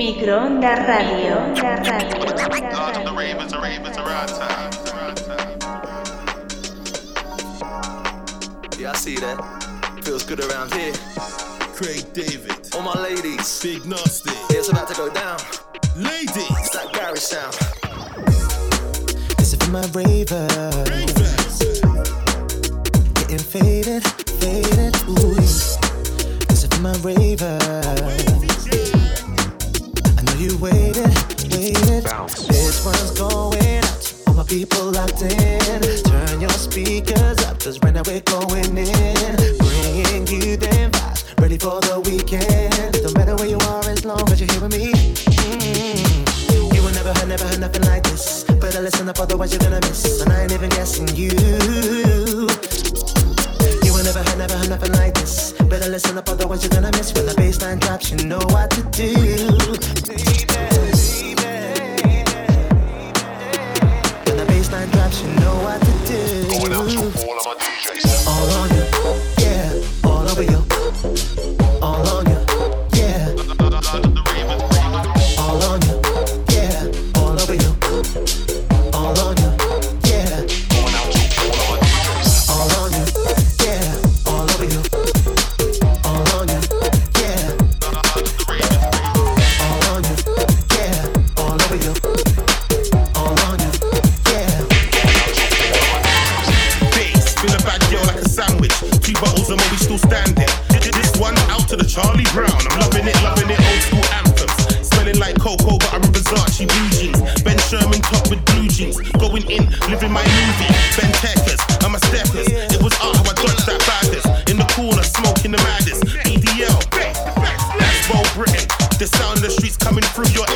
Microondas Radio. Radio. La radio. I see that. Feels good around here. Craig David. All my ladies. Big Nasty. Yeah, it's about to go down. Ladies. It's that Gary sound. This is for my raver. Ravers. Getting faded, faded. Ooh. This is for my raver. I know you waited, waited. This one's going out. All my people locked in. Turn your speakers up, cause right now we're going in. Bringing you them vibes, ready for the weekend. Don't matter where you are, as long as you're here with me. Mm. You will never heard, never heard nothing like this. Better listen up, otherwise you're gonna miss. And I ain't even guessing you. You will never heard, never heard nothing like this. Better listen up, otherwise you're gonna miss. When the baseline drops, you know what to do.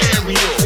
Coming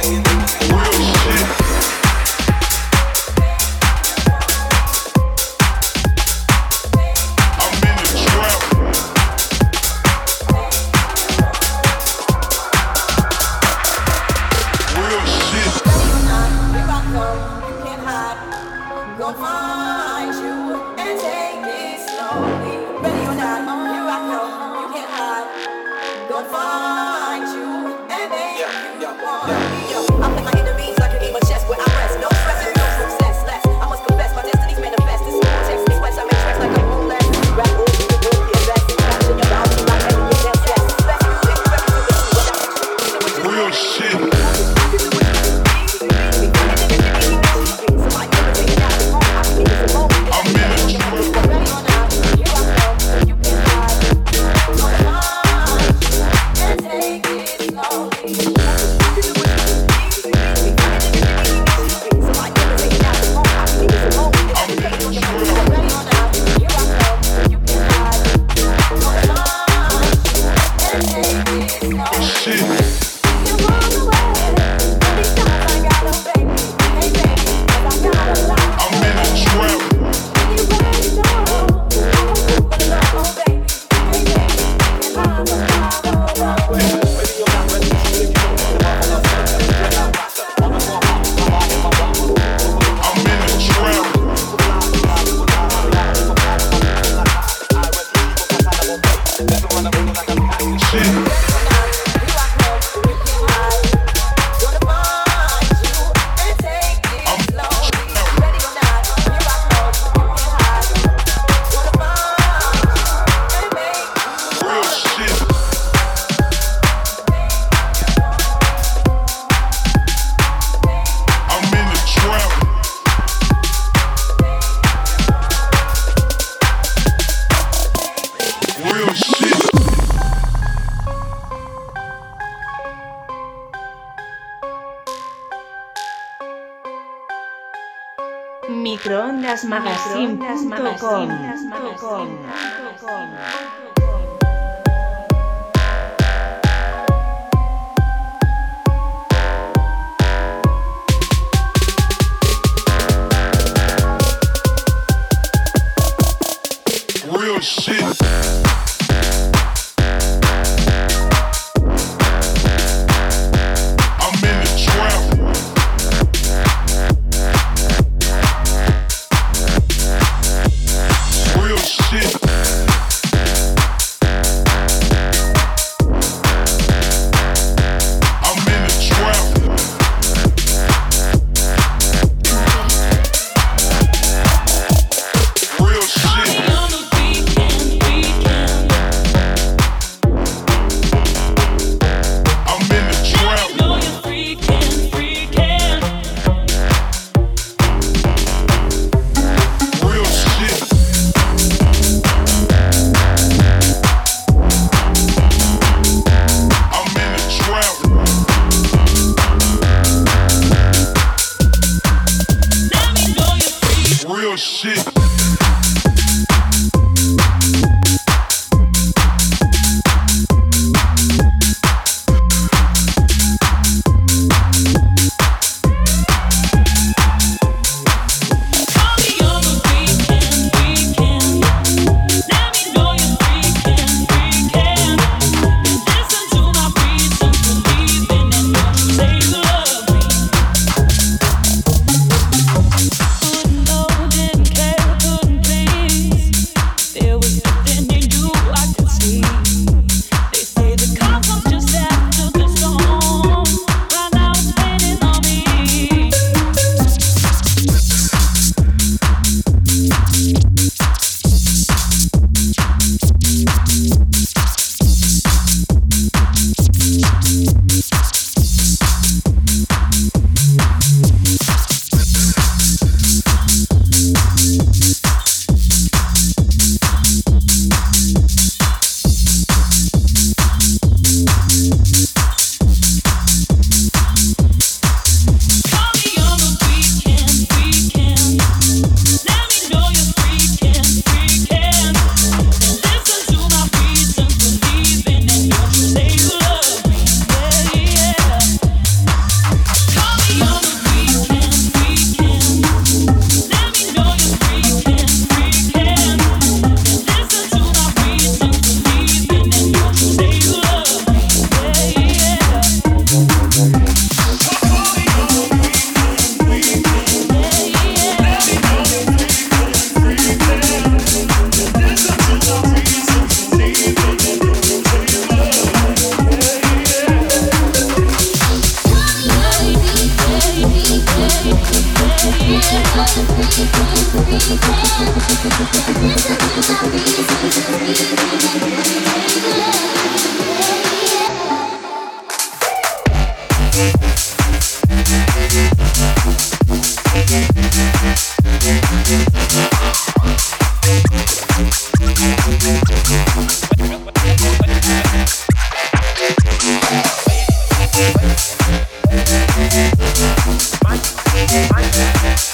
playing. microondasmagazine.com Real Bye.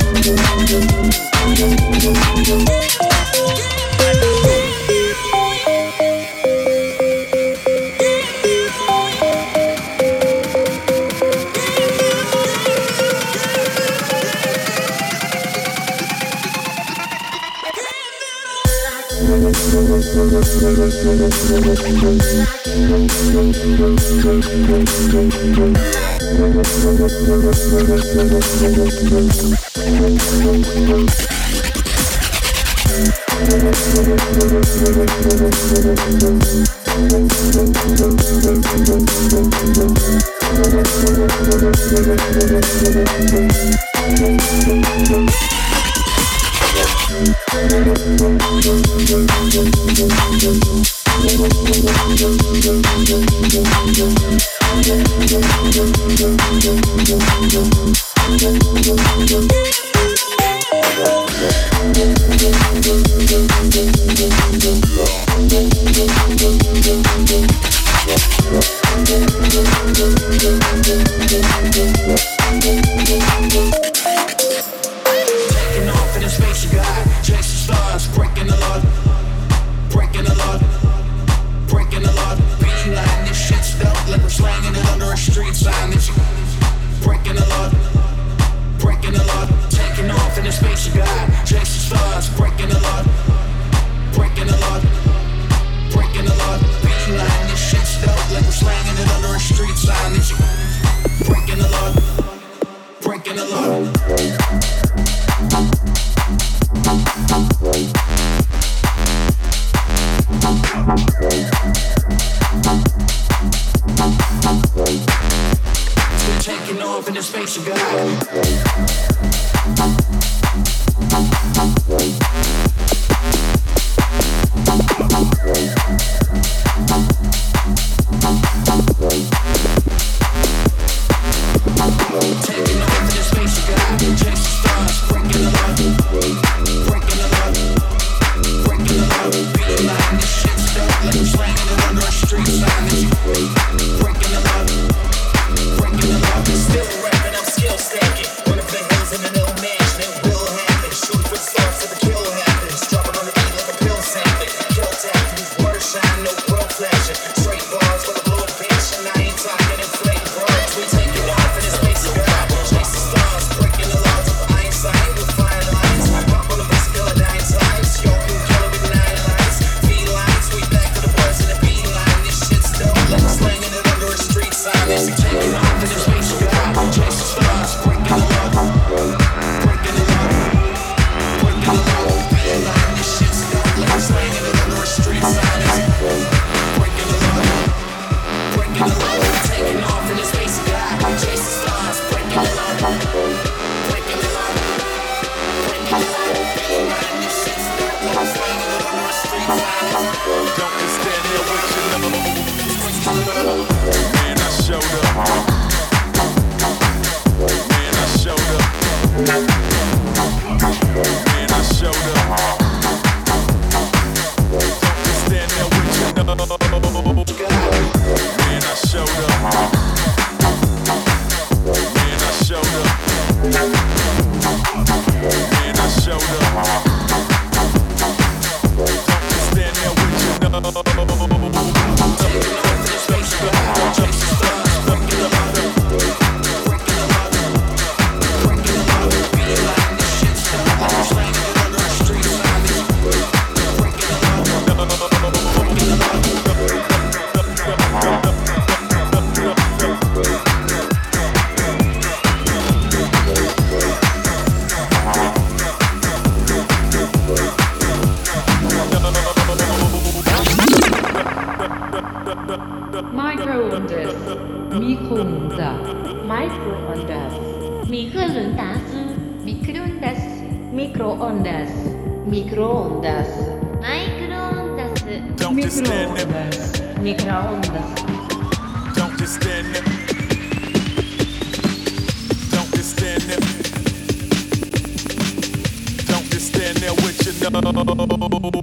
to know.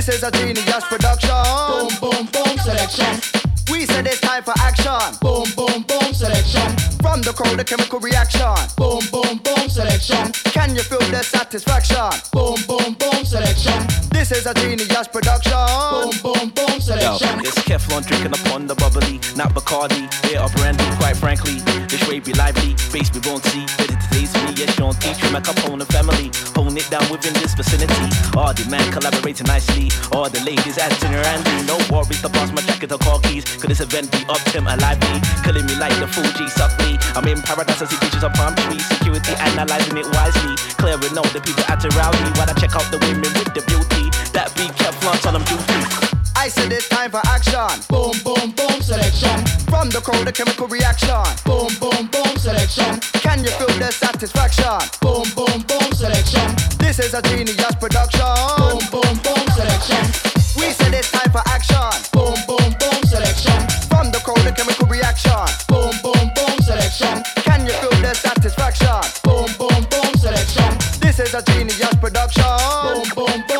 This is a genius production. Boom, boom, boom, selection. We said it's time for action. Boom, boom, boom, selection. From the crowd, a chemical reaction. Boom, boom, boom, selection. Can you feel the satisfaction? Boom, boom, boom, selection. This is a genius production. Boom, boom, boom, selection. Yo, it's Keflon drinking upon the bubbly, not Bacardi, beer or brandy. Quite frankly, this way be lively, face we won't see. But today's me, yes, Sean my cup on Capone down within this vicinity. All the men collaborating nicely. All the ladies acting around me. No worries, the boss my jacket the call keys. Could this event be up Tim lively? Killing me like the Fuji softly. I'm in paradise, I see pictures up palm trees. Security analyzing it wisely. Clearing out the people acting rowdy. While I check out the women with the beauty. That be Keflon on them duty. I said it's time for action. Boom, boom, boom, selection. From the crowd, a chemical reaction. Boom, boom, boom, selection. Can you feel the satisfaction? Boom, boom is a genius production. Boom, boom, boom, selection. We said it's time for action. Boom, boom, boom, selection. From the cold, a chemical reaction. Boom, boom, boom, selection. Can you feel the satisfaction? Boom, boom, boom, selection. This is a genius production. Boom, boom, boom.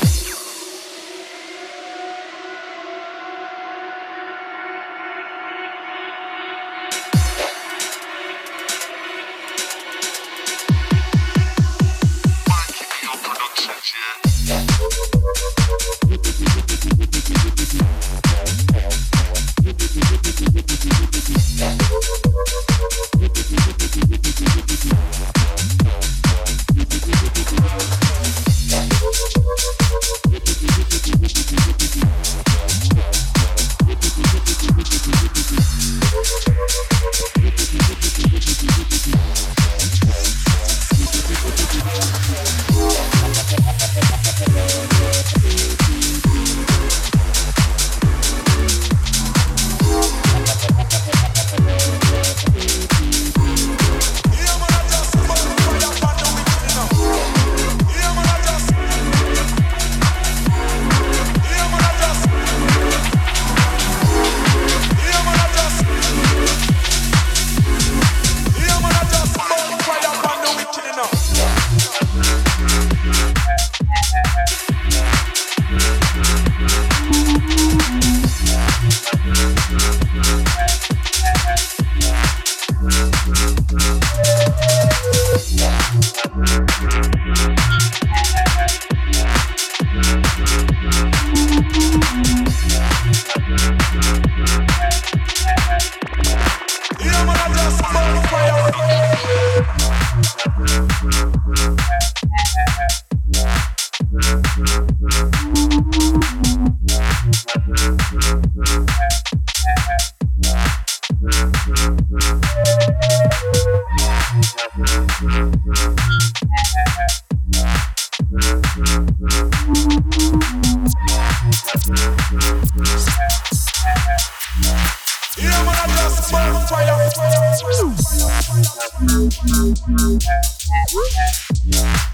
Yeah.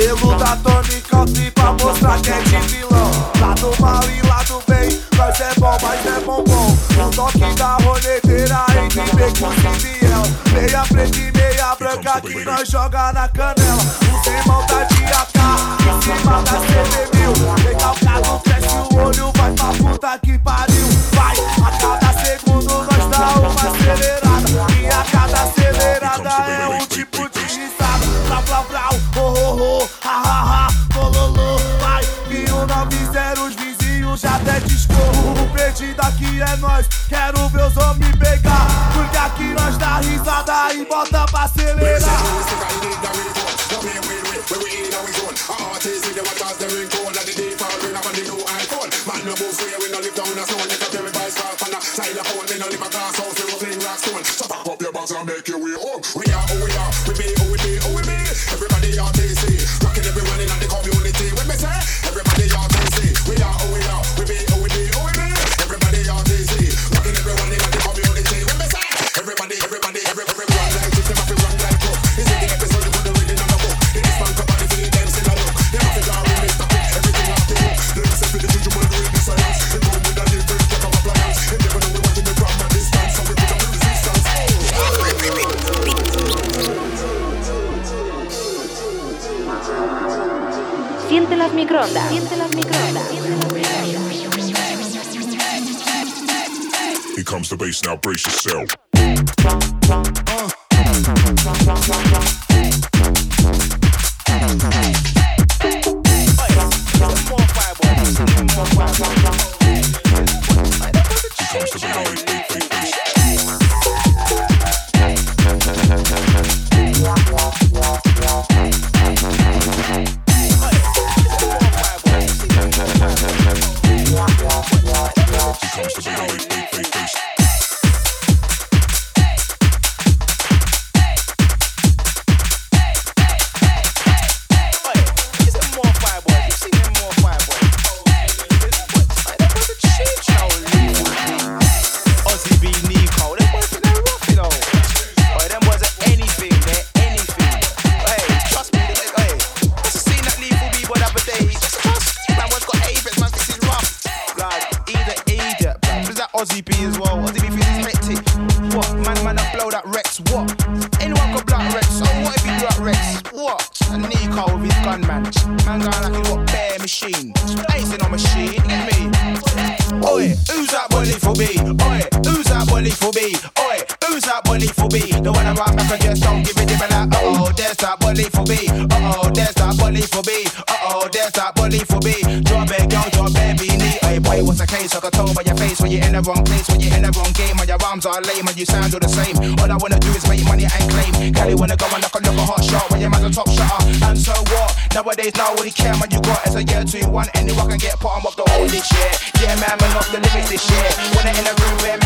Pelo da Tony Country pra mostrar que é de vilão. Lado mal e lado bem, nós é bom, mas é bom bom. O toque da roleteira entre becos e fiel Meia preta e meia branca que nós joga na canela. O temão tá de AK, em cima da CB1000 nós, quero ver os homens pegar Porque aqui nós dá risada e bota pra acelerar Bass, now brace yourself. Are lame and you sound all the same. All I wanna do is make money and claim. Cali wanna go and knock a look a hot shot when your man's a top shotter. And so what? Nowadays, nobody care man you got as a year two one. Anyone can get bottom of the whole this year. Yeah, man, man, off the limits this year. When they in the room where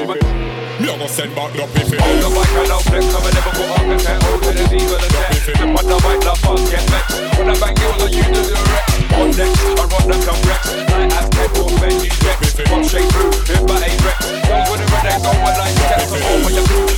old to the Z? Me a go send back. Hold the mic and I'll flex, I'm a never go up and say, old to the Z with a set. Flip on the mic, get vexed. When I bang you, you do the wreck. On next, I run the complex. Like Aztec or Benji Rex. Pop straight through, hit by a Rex. Girls with the red and go like. Come over your crew,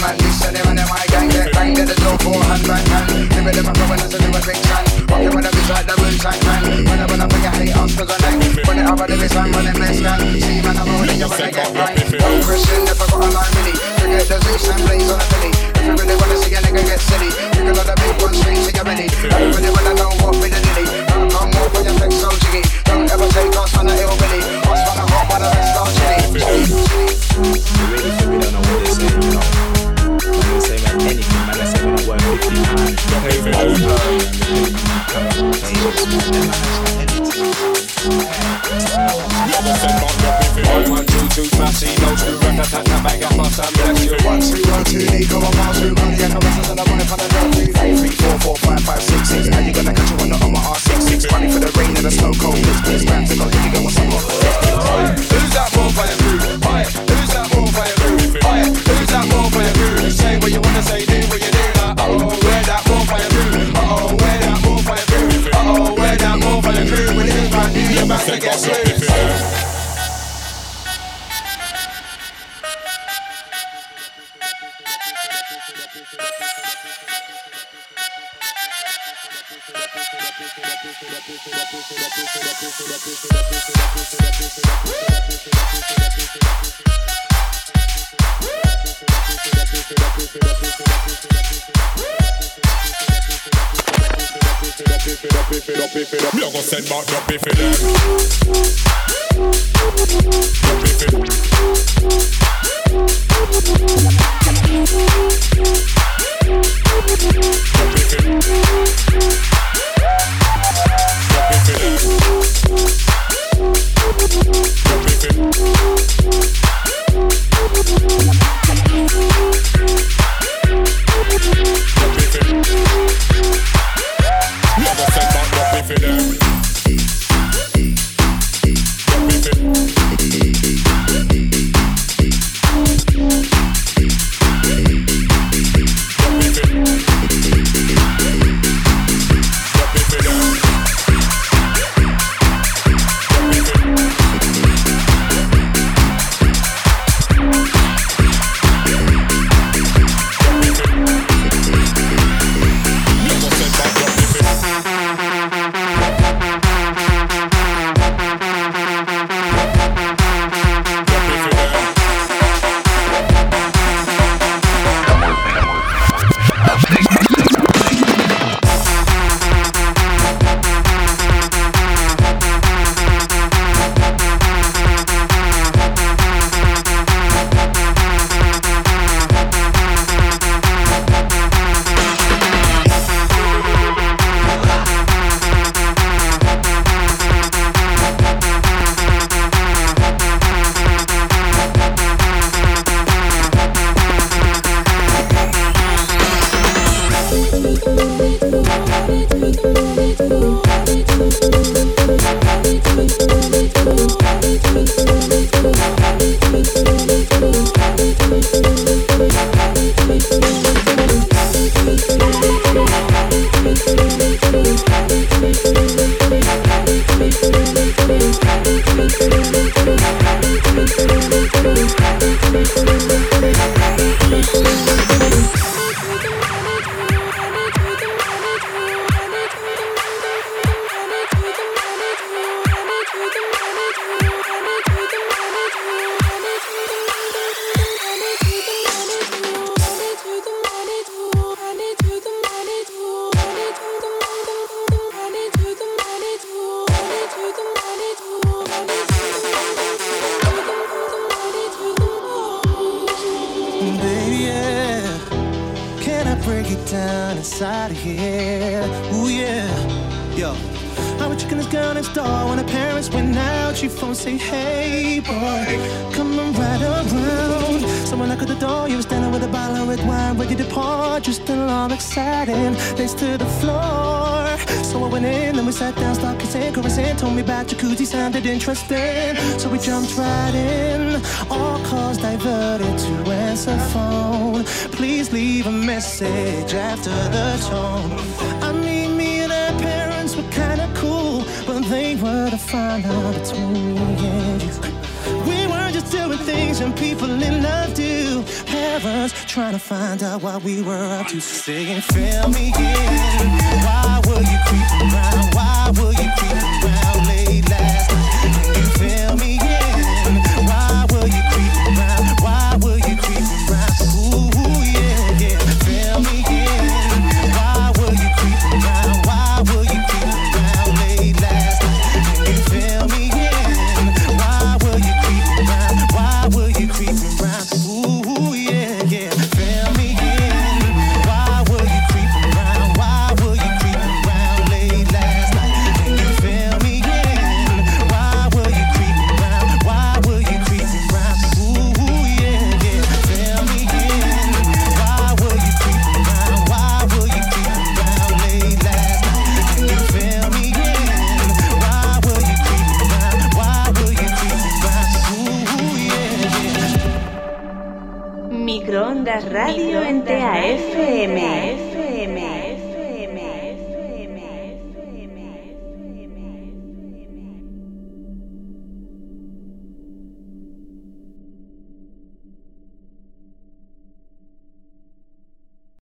man this, any man in my gang. Get banged at the door, four hand bang bang. Give it them a when I say do a big sound. Walking with a bitch like the moonshine man. When I wanna bring a hate on cause I like. When it over the bitch, I'm running best gang. See man, I'm you're gonna get banged. Oh, Christian, if I got a line mini. Forget the Zeus and blaze on a Philly. If you really it up, if it up. Send back up, if it up. Up, up. Up, up. floor. So I went in and we sat down, started kissing, caressing. Told me about jacuzzi, sounded interesting. So we jumped right in. All calls diverted to answer phone. Please leave a message after the tone. I mean, me and our parents were kinda cool, but they were the final between me and you. We were just doing things young people in love do heavens, trying to find out what we were up to. Singing, fill me in. Why